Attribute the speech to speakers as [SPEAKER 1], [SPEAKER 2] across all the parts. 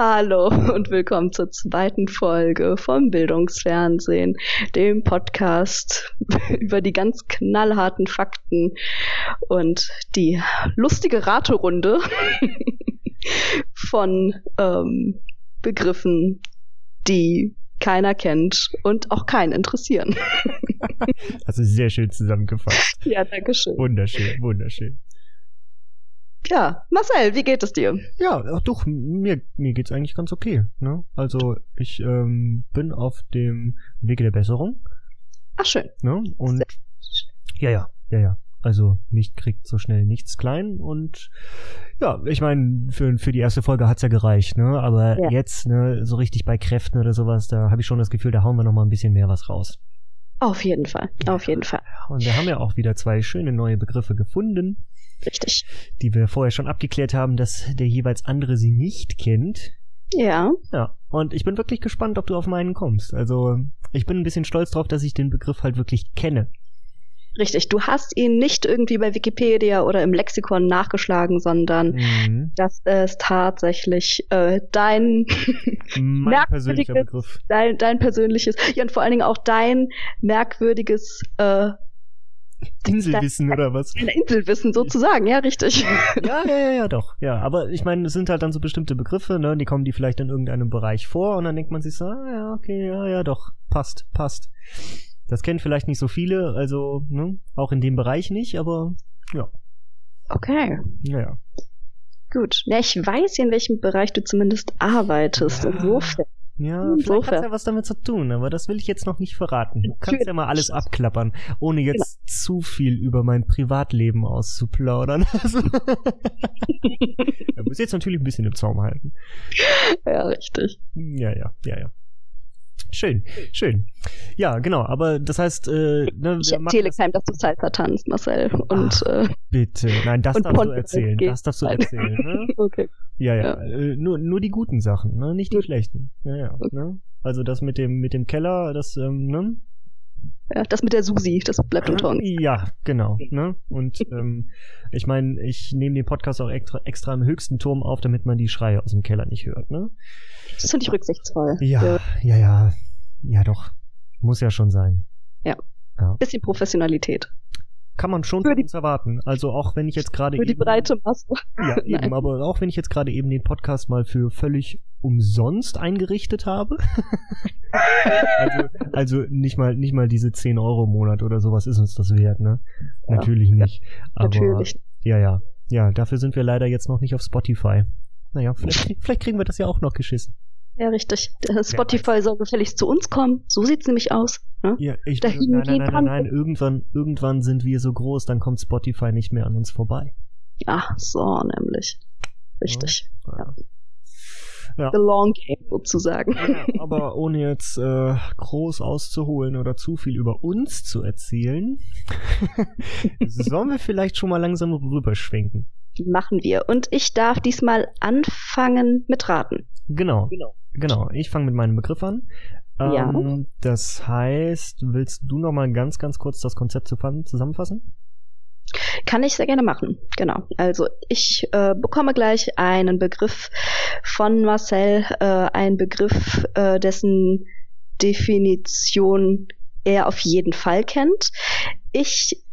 [SPEAKER 1] Hallo und willkommen zur zweiten Folge vom Bildungsfernsehen, dem Podcast über die ganz knallharten Fakten und die lustige Raterunde von ähm, Begriffen, die keiner kennt und auch keinen interessieren.
[SPEAKER 2] Das ist sehr schön zusammengefasst.
[SPEAKER 1] Ja, danke schön.
[SPEAKER 2] Wunderschön, wunderschön.
[SPEAKER 1] Ja, Marcel, wie geht es dir?
[SPEAKER 2] Ja, ach doch, mir, mir geht's eigentlich ganz okay. Ne? Also ich ähm, bin auf dem Wege der Besserung.
[SPEAKER 1] Ach schön.
[SPEAKER 2] Ne? Und ja, ja, ja, ja. Also mich kriegt so schnell nichts klein und ja, ich meine, für, für die erste Folge hat's ja gereicht, ne? Aber
[SPEAKER 1] Ja.
[SPEAKER 2] jetzt, ne, so richtig bei Kräften oder sowas, da habe ich schon das Gefühl, da hauen wir noch mal ein bisschen mehr was raus.
[SPEAKER 1] Auf jeden Fall, auf jeden Fall.
[SPEAKER 2] Und wir haben ja auch wieder zwei schöne neue Begriffe gefunden,
[SPEAKER 1] Richtig.
[SPEAKER 2] die wir vorher schon abgeklärt haben, dass der jeweils andere sie nicht kennt.
[SPEAKER 1] Ja,
[SPEAKER 2] Ja, und ich bin wirklich gespannt, ob du auf meinen kommst. Also, ich bin ein bisschen stolz drauf, dass ich den Begriff halt wirklich kenne.
[SPEAKER 1] richtig. Du hast ihn nicht irgendwie bei Wikipedia oder im Lexikon nachgeschlagen, sondern
[SPEAKER 2] Mhm.
[SPEAKER 1] das ist tatsächlich äh, dein, Merkwürdiges-
[SPEAKER 2] persönlicher Begriff.
[SPEAKER 1] dein, dein persönliches, ja und vor allen Dingen auch dein merkwürdiges äh,
[SPEAKER 2] Inselwissen oder was?
[SPEAKER 1] Inselwissen sozusagen, ja, richtig.
[SPEAKER 2] Ja, ja, ja, ja, doch. Ja, aber ich meine, es sind halt dann so bestimmte Begriffe, ne? Die kommen die vielleicht in irgendeinem Bereich vor und dann denkt man sich so, ah, ja, okay, ja, ja, doch, passt, passt. Das kennen vielleicht nicht so viele, also, ne? Auch in dem Bereich nicht, aber ja,
[SPEAKER 1] Okay,
[SPEAKER 2] ja, ja.
[SPEAKER 1] gut. Ja, ich weiß, in welchem Bereich du zumindest arbeitest.
[SPEAKER 2] Ja.
[SPEAKER 1] Insofern.
[SPEAKER 2] Ja,
[SPEAKER 1] Hm,
[SPEAKER 2] vielleicht hat's ja was damit zu tun, aber das will ich jetzt noch nicht verraten. Du kannst ja mal alles abklappern, ohne jetzt zu viel über mein Privatleben auszuplaudern. Also, da muss jetzt natürlich ein bisschen im Zaum halten.
[SPEAKER 1] Ja, richtig.
[SPEAKER 2] Ja, ja, ja, ja. Schön, schön. Ja, genau, aber das heißt, äh, ne,
[SPEAKER 1] Ich erzähle
[SPEAKER 2] das,
[SPEAKER 1] keinem, dass du Salsa tanzt, Marcel. Und äh,
[SPEAKER 2] bitte. Nein, das darfst du
[SPEAKER 1] Poncho
[SPEAKER 2] erzählen. Das darfst du erzählen. Ne?
[SPEAKER 1] okay.
[SPEAKER 2] Ja, ja.
[SPEAKER 1] Ja.
[SPEAKER 2] Äh, nur, nur die guten Sachen, ne? Nicht die schlechten. Ja, ja. Ne? Also das mit dem mit dem Keller, das, ähm, ne?
[SPEAKER 1] Ja, das mit der Susi, das bleibt unter uns.
[SPEAKER 2] Ja, genau. Ne? Und ähm, ich meine, ich nehme den Podcast auch extra, extra im höchsten Turm auf, damit man die Schreie aus dem Keller nicht hört. Ne?
[SPEAKER 1] Das finde ich rücksichtsvoll.
[SPEAKER 2] Ja,
[SPEAKER 1] Äh,
[SPEAKER 2] ja, ja. Ja, doch. Muss ja schon sein.
[SPEAKER 1] bisschen Professionalität.
[SPEAKER 2] Kann man schon
[SPEAKER 1] Für
[SPEAKER 2] von
[SPEAKER 1] die-
[SPEAKER 2] uns erwarten. Also auch wenn ich jetzt gerade
[SPEAKER 1] Für die breite Masse.
[SPEAKER 2] ja, eben, aber auch wenn ich jetzt gerade eben den Podcast mal für völlig umsonst eingerichtet habe. also, also nicht mal nicht mal diese 10 Euro im Monat oder sowas ist uns das wert, ne?
[SPEAKER 1] Ja,
[SPEAKER 2] Natürlich nicht. Aber
[SPEAKER 1] Natürlich.
[SPEAKER 2] ja, ja. Ja, dafür sind wir leider jetzt noch nicht auf Spotify. Naja, vielleicht, vielleicht kriegen wir das ja auch noch geschissen.
[SPEAKER 1] Ja, richtig. Spotify soll gefälligst zu uns kommen. So sieht's nämlich aus. Ne?
[SPEAKER 2] Ja, ich,
[SPEAKER 1] Da
[SPEAKER 2] nein, nein, nein, nein, nein, irgendwann, irgendwann sind wir so groß, dann kommt Spotify nicht mehr an uns vorbei.
[SPEAKER 1] Ach so, nämlich. Richtig.
[SPEAKER 2] Ja. Ja.
[SPEAKER 1] The long game sozusagen.
[SPEAKER 2] Ja, aber ohne jetzt äh, groß auszuholen oder zu viel über uns zu erzählen, sollen wir vielleicht schon mal langsam rüberschwenken.
[SPEAKER 1] Machen wir. Und ich darf diesmal anfangen mit Raten.
[SPEAKER 2] Genau, genau. Ich fange mit meinem Begriff an.
[SPEAKER 1] Ja.
[SPEAKER 2] Ähm, das heißt, willst du noch mal ganz, ganz kurz das Konzept zusammen- zusammenfassen?
[SPEAKER 1] Kann ich sehr gerne machen. Genau. Also ich äh, bekomme gleich einen Begriff von Marcel, äh, einen Begriff, äh, dessen Definition er auf jeden Fall kennt. Ich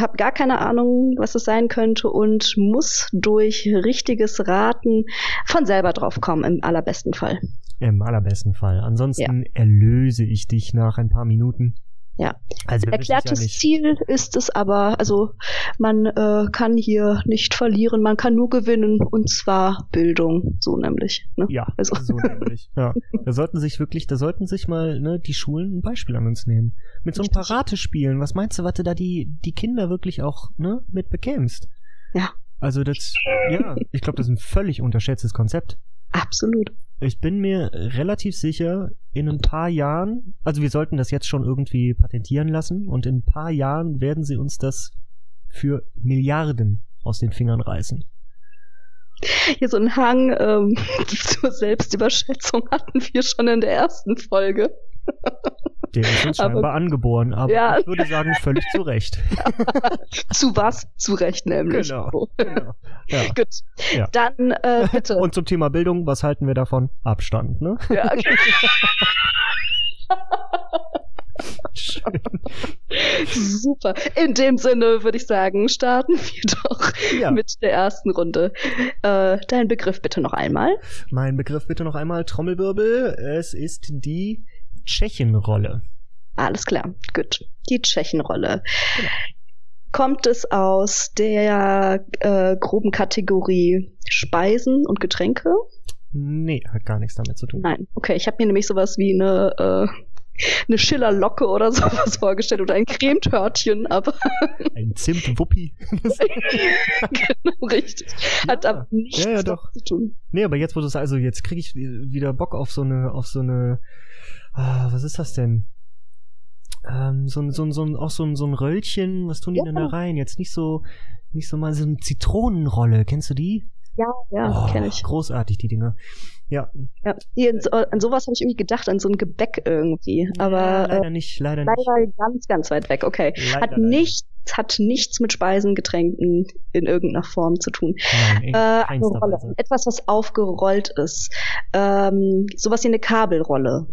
[SPEAKER 1] habe gar keine Ahnung, was es sein könnte und muss durch richtiges Raten von selber drauf kommen, im allerbesten Fall.
[SPEAKER 2] Im allerbesten Fall. Ansonsten erlöse ich dich nach ein paar Minuten.
[SPEAKER 1] Ja.
[SPEAKER 2] Also ja
[SPEAKER 1] Erklärtes
[SPEAKER 2] nicht.
[SPEAKER 1] Ziel ist es aber, also man äh, kann hier nicht verlieren, man kann nur gewinnen und zwar Bildung, so nämlich. Ne?
[SPEAKER 2] Ja,
[SPEAKER 1] Also-
[SPEAKER 2] so nämlich. Ja. Da sollten sich wirklich, da sollten sich mal ne, die Schulen ein Beispiel an uns nehmen. Mit so ein paar
[SPEAKER 1] Richtig.
[SPEAKER 2] Ratespielen. Was meinst du, was du da die, die Kinder wirklich auch ne, mit bekämst?
[SPEAKER 1] Ja.
[SPEAKER 2] Also das, ja, ich glaube, das ist ein völlig unterschätztes Konzept.
[SPEAKER 1] Absolut.
[SPEAKER 2] Ich bin mir relativ sicher, in ein paar Jahren, also wir sollten das jetzt schon irgendwie patentieren lassen und in ein paar Jahren werden sie uns das für Milliarden aus den Fingern reißen.
[SPEAKER 1] Hier so ein Hang ähm, zur Selbstüberschätzung hatten wir schon in der ersten Folge.
[SPEAKER 2] Der ist uns scheinbar
[SPEAKER 1] Aber-
[SPEAKER 2] angeboren, aber
[SPEAKER 1] Ja.
[SPEAKER 2] ich würde sagen, völlig zu Recht.
[SPEAKER 1] Zu was? Zu Recht nämlich.
[SPEAKER 2] Genau. Genau. Ja.
[SPEAKER 1] Gut.
[SPEAKER 2] Ja.
[SPEAKER 1] Dann äh, bitte.
[SPEAKER 2] Und zum Thema Bildung, was halten wir davon? Abstand, ne?
[SPEAKER 1] ja.
[SPEAKER 2] Schön.
[SPEAKER 1] Super. In dem Sinne würde ich sagen, starten wir doch
[SPEAKER 2] Ja.
[SPEAKER 1] mit der ersten Runde. Äh, dein Begriff bitte noch einmal.
[SPEAKER 2] Mein Begriff bitte noch einmal Trommelwirbel. Es ist die Tschechenrolle.
[SPEAKER 1] Alles klar. Gut. Die Tschechenrolle. Kommt es aus der äh, groben Kategorie Speisen und Getränke?
[SPEAKER 2] Nee, hat gar nichts damit zu tun.
[SPEAKER 1] Nein. Okay, ich habe mir nämlich sowas wie eine, äh, eine Schillerlocke oder sowas vorgestellt oder ein Cremetörtchen, aber
[SPEAKER 2] Ein Zimtwuppi.
[SPEAKER 1] genau richtig. Hat
[SPEAKER 2] Ja.
[SPEAKER 1] aber nichts
[SPEAKER 2] Ja, ja, doch.
[SPEAKER 1] zu tun.
[SPEAKER 2] nee, aber jetzt, wo du es also jetzt kriege ich wieder Bock auf so eine, auf so eine, ah, was ist das denn? Ähm, so ein, so ein, so ein, auch so ein, so ein Röllchen, was tun die
[SPEAKER 1] Ja.
[SPEAKER 2] denn da rein? Jetzt nicht so, nicht so mal so eine Zitronenrolle, kennst du die?
[SPEAKER 1] Ja, ja,
[SPEAKER 2] Oh,
[SPEAKER 1] kenne ich.
[SPEAKER 2] Großartig, die Dinger. Ja,
[SPEAKER 1] Ja. Hier, so, an sowas habe ich irgendwie gedacht, an so ein Gebäck irgendwie. Aber
[SPEAKER 2] ja,
[SPEAKER 1] äh,
[SPEAKER 2] leider nicht, leider nicht.
[SPEAKER 1] leider ganz, ganz weit weg. Okay.
[SPEAKER 2] Leider,
[SPEAKER 1] Hat
[SPEAKER 2] leider.
[SPEAKER 1] nichts, hat nichts mit Speisen, Getränken in irgendeiner Form zu tun.
[SPEAKER 2] Nein, in
[SPEAKER 1] Äh, eine
[SPEAKER 2] keinster
[SPEAKER 1] Rolle.
[SPEAKER 2] Weise.
[SPEAKER 1] Etwas, was aufgerollt ist. Ähm, sowas wie eine Kabelrolle.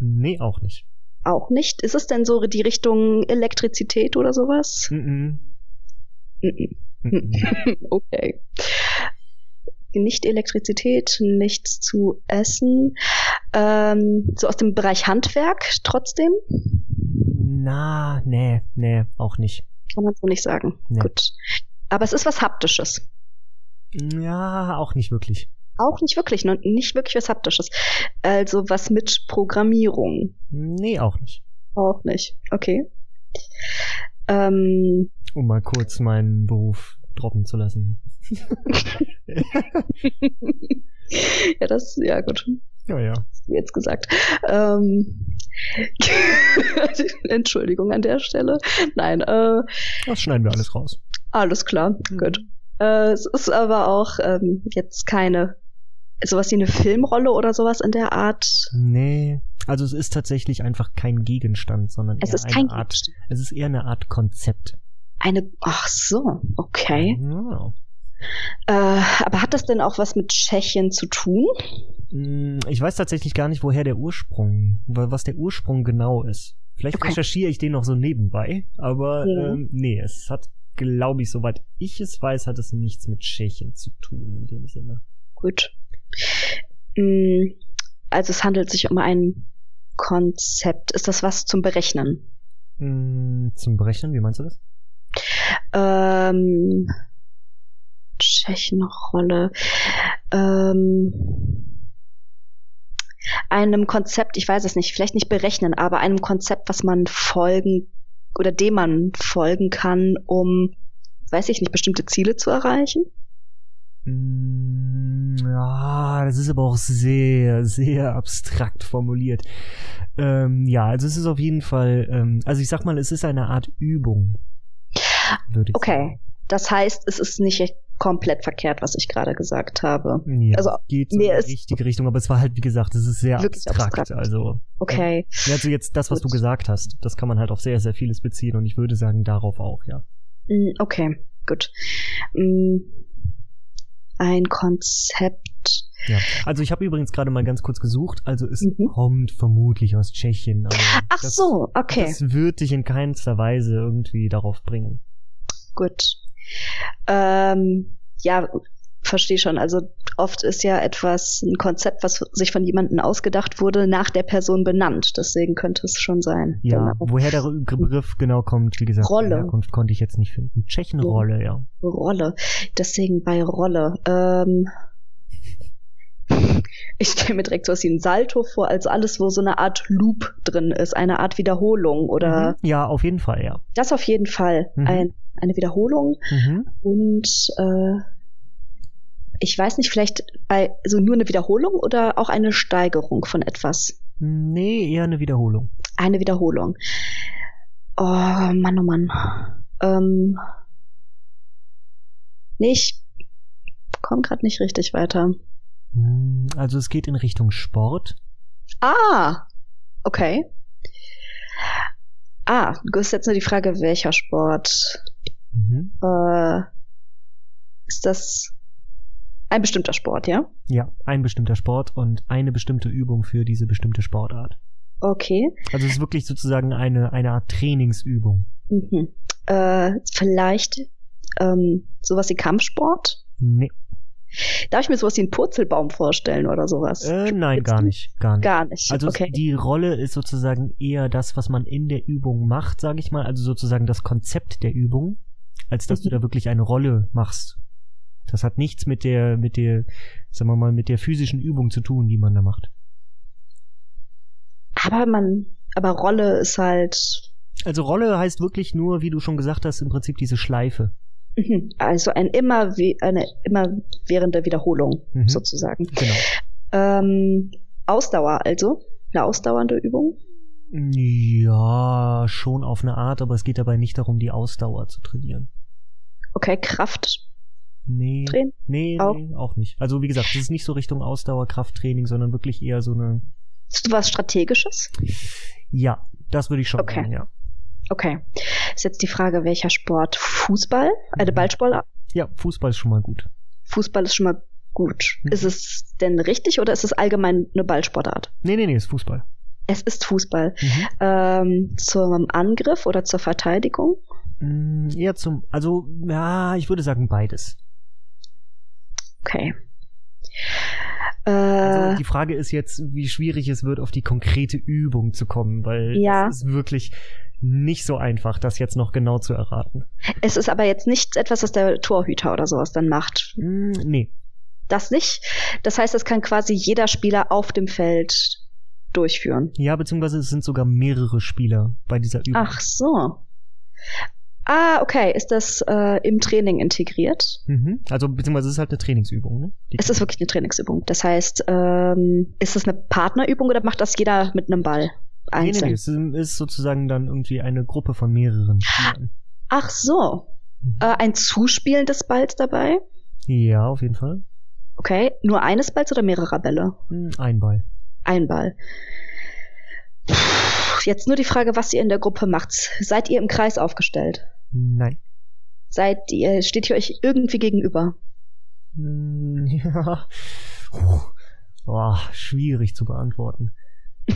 [SPEAKER 2] Nee, auch nicht.
[SPEAKER 1] Auch nicht. Ist es denn so die Richtung Elektrizität oder sowas?
[SPEAKER 2] Mhm.
[SPEAKER 1] Mhm.
[SPEAKER 2] Mhm.
[SPEAKER 1] okay. Nicht Elektrizität, nichts zu essen. Ähm, so aus dem Bereich Handwerk trotzdem?
[SPEAKER 2] Na, nee, nee, auch nicht.
[SPEAKER 1] Kann man so nicht sagen.
[SPEAKER 2] Nee.
[SPEAKER 1] Gut. Aber es ist was Haptisches.
[SPEAKER 2] Ja, auch nicht wirklich.
[SPEAKER 1] Auch nicht wirklich, ne? nicht wirklich was Haptisches. Also was mit Programmierung.
[SPEAKER 2] Nee, auch nicht.
[SPEAKER 1] Auch nicht. Okay. Ähm,
[SPEAKER 2] Um mal kurz meinen Beruf droppen zu lassen.
[SPEAKER 1] ja, das, ja gut,
[SPEAKER 2] Ja, ja.
[SPEAKER 1] jetzt gesagt. Ähm, Entschuldigung an der Stelle. Nein, äh,
[SPEAKER 2] Das schneiden wir alles raus.
[SPEAKER 1] alles klar, gut. Äh, es ist aber auch ähm, jetzt keine sowas wie eine Filmrolle oder sowas in der Art.
[SPEAKER 2] Nee. Also es ist tatsächlich einfach kein Gegenstand, sondern
[SPEAKER 1] Es ist
[SPEAKER 2] eine Art.
[SPEAKER 1] Gegenstand.
[SPEAKER 2] Es ist eher eine Art Konzept.
[SPEAKER 1] Eine, ach so, okay.
[SPEAKER 2] Ja.
[SPEAKER 1] Äh, aber hat das denn auch was mit Tschechien zu tun?
[SPEAKER 2] Mm, Ich weiß tatsächlich gar nicht, woher der Ursprung, wa- was der Ursprung genau ist. Vielleicht
[SPEAKER 1] Okay.
[SPEAKER 2] recherchiere ich den noch so nebenbei, aber
[SPEAKER 1] Ja.
[SPEAKER 2] ähm, nee, es hat, glaube ich, soweit ich es weiß, hat es nichts mit Tschechien zu tun in dem Sinne.
[SPEAKER 1] Gut. Mm, Also es handelt sich um ein Konzept. Ist das was zum Berechnen?
[SPEAKER 2] Mm, Zum Berechnen, wie meinst du das?
[SPEAKER 1] Ähm, Tschechenrolle. Ähm, einem Konzept, ich weiß es nicht, vielleicht nicht berechnen, aber einem Konzept, was man folgen oder dem man folgen kann, um, weiß ich nicht, bestimmte Ziele zu erreichen?
[SPEAKER 2] Mm, Ja, das ist aber auch sehr, sehr abstrakt formuliert. Ähm, ja, also es ist auf jeden Fall, ähm, also ich sag mal, es ist eine Art Übung. Würde ich
[SPEAKER 1] Okay. Das heißt, es ist nicht komplett verkehrt, was ich gerade gesagt habe.
[SPEAKER 2] Ja,
[SPEAKER 1] Also,
[SPEAKER 2] geht in die richtige Richtung, aber es war halt, wie gesagt, es ist sehr abstrakt,
[SPEAKER 1] abstrakt.
[SPEAKER 2] Also,
[SPEAKER 1] Okay.
[SPEAKER 2] ja, also jetzt das, was
[SPEAKER 1] Gut.
[SPEAKER 2] du gesagt hast, das kann man halt auf sehr, sehr vieles beziehen und ich würde sagen, darauf auch, ja.
[SPEAKER 1] Mm, Okay, gut. Mm, Ein Konzept.
[SPEAKER 2] Ja. Also ich habe übrigens gerade mal ganz kurz gesucht, also es
[SPEAKER 1] Mhm.
[SPEAKER 2] kommt vermutlich aus Tschechien. Aber
[SPEAKER 1] Ach
[SPEAKER 2] das,
[SPEAKER 1] so, okay,
[SPEAKER 2] Das wird dich in keinster Weise irgendwie darauf bringen.
[SPEAKER 1] gut. Ähm, ja, verstehe schon. Also oft ist ja etwas, ein Konzept, was sich von jemandem ausgedacht wurde, nach der Person benannt. Deswegen könnte es schon sein.
[SPEAKER 2] Ja,
[SPEAKER 1] Genau.
[SPEAKER 2] woher der Begriff genau kommt, wie gesagt,
[SPEAKER 1] Rolle.
[SPEAKER 2] Herkunft konnte ich jetzt nicht finden. Tschechenrolle, ja.
[SPEAKER 1] Rolle. Deswegen bei Rolle. Ähm, ich stelle mir direkt so was wie ein Salto vor, also alles, wo so eine Art Loop drin ist, eine Art Wiederholung oder
[SPEAKER 2] Mhm. Ja, auf jeden Fall, ja.
[SPEAKER 1] das auf jeden Fall.
[SPEAKER 2] Mhm.
[SPEAKER 1] Ein, eine Wiederholung
[SPEAKER 2] Mhm.
[SPEAKER 1] und äh, ich weiß nicht, vielleicht bei so nur eine Wiederholung oder auch eine Steigerung von etwas.
[SPEAKER 2] Nee, eher eine Wiederholung.
[SPEAKER 1] Eine Wiederholung. Oh Mann, oh Mann. Ähm, nee, ich komme gerade nicht richtig weiter.
[SPEAKER 2] Hm, Also es geht in Richtung Sport.
[SPEAKER 1] Ah, okay. Ah, du hast jetzt nur die Frage, welcher Sport.
[SPEAKER 2] Mhm.
[SPEAKER 1] Äh, ist das ein bestimmter Sport, ja?
[SPEAKER 2] Ja, ein bestimmter Sport und eine bestimmte Übung für diese bestimmte Sportart.
[SPEAKER 1] Okay.
[SPEAKER 2] Also es ist wirklich sozusagen eine, eine Art Trainingsübung.
[SPEAKER 1] Mhm. Äh, vielleicht ähm, sowas wie Kampfsport?
[SPEAKER 2] Nee.
[SPEAKER 1] Darf ich mir sowas wie einen Purzelbaum vorstellen oder sowas?
[SPEAKER 2] Äh, nein, gar nicht. Gar nicht.
[SPEAKER 1] Gar nicht.
[SPEAKER 2] Also
[SPEAKER 1] okay.
[SPEAKER 2] die Rolle ist sozusagen eher das, was man in der Übung macht, sage ich mal. Also sozusagen das Konzept der Übung, als dass du da wirklich eine Rolle machst. Das hat nichts mit der, mit der, sagen wir mal, mit der physischen Übung zu tun, die man da macht.
[SPEAKER 1] aber man, aber Rolle ist halt,
[SPEAKER 2] Also Rolle heißt wirklich nur, wie du schon gesagt hast, im Prinzip diese Schleife.
[SPEAKER 1] mhm, also ein immer, wie, eine immerwährende Wiederholung
[SPEAKER 2] Mhm.
[SPEAKER 1] sozusagen.
[SPEAKER 2] Genau.
[SPEAKER 1] Ähm, Ausdauer also, eine ausdauernde Übung.
[SPEAKER 2] Ja, schon auf eine Art, aber es geht dabei nicht darum, die Ausdauer zu trainieren.
[SPEAKER 1] Okay, Kraft.
[SPEAKER 2] Nee.
[SPEAKER 1] Training?
[SPEAKER 2] Nee,
[SPEAKER 1] Auch?
[SPEAKER 2] nee, auch nicht. Also wie gesagt, es ist nicht so Richtung Ausdauer, Krafttraining, sondern wirklich eher so eine.
[SPEAKER 1] Ist was Strategisches?
[SPEAKER 2] Ja, das würde ich schon
[SPEAKER 1] Okay.
[SPEAKER 2] sagen, ja.
[SPEAKER 1] Okay. Ist jetzt die Frage, welcher Sport? Fußball? Eine
[SPEAKER 2] Mhm.
[SPEAKER 1] Ballsportart?
[SPEAKER 2] Ja, Fußball ist schon mal gut.
[SPEAKER 1] Fußball ist schon mal gut.
[SPEAKER 2] Mhm.
[SPEAKER 1] Ist es denn richtig oder ist es allgemein eine Ballsportart?
[SPEAKER 2] Nee, nee, nee, ist Fußball.
[SPEAKER 1] Es ist Fußball.
[SPEAKER 2] Mhm.
[SPEAKER 1] Ähm, zum Angriff oder zur Verteidigung?
[SPEAKER 2] Mm, eher zum, also, ja, ich würde sagen beides.
[SPEAKER 1] Okay.
[SPEAKER 2] Also
[SPEAKER 1] Äh,
[SPEAKER 2] die Frage ist jetzt, wie schwierig es wird, auf die konkrete Übung zu kommen, weil
[SPEAKER 1] Ja.
[SPEAKER 2] es ist wirklich nicht so einfach, das jetzt noch genau zu erraten.
[SPEAKER 1] es ist aber jetzt nicht etwas, was der Torhüter oder sowas dann macht.
[SPEAKER 2] Mm, nee.
[SPEAKER 1] Das nicht. Das heißt, das kann quasi jeder Spieler auf dem Feld durchführen.
[SPEAKER 2] Ja, beziehungsweise es sind sogar mehrere Spieler bei dieser Übung.
[SPEAKER 1] Ach so. Ah, okay. Ist das äh, im Training integriert?
[SPEAKER 2] Mhm. Also, beziehungsweise es ist halt eine Trainingsübung, ne? Die-
[SPEAKER 1] Es ist wirklich eine Trainingsübung. Das heißt, ähm, ist es eine Partnerübung oder macht das jeder mit einem Ball
[SPEAKER 2] Nee, nee,
[SPEAKER 1] einzeln?
[SPEAKER 2] nee, es ist sozusagen dann irgendwie eine Gruppe von mehreren Spielern.
[SPEAKER 1] Ach so.
[SPEAKER 2] Mhm.
[SPEAKER 1] Äh, ein Zuspielen des Balls dabei?
[SPEAKER 2] Ja, auf jeden Fall.
[SPEAKER 1] Okay. Nur eines Balls oder mehrerer Bälle?
[SPEAKER 2] Hm, Ein Ball.
[SPEAKER 1] Ein Ball. Jetzt nur die Frage, was ihr in der Gruppe macht. Seid ihr im Kreis aufgestellt?
[SPEAKER 2] Nein.
[SPEAKER 1] Seid ihr, steht ihr euch irgendwie gegenüber?
[SPEAKER 2] Hm, Ja. Puh. Boah, schwierig zu beantworten.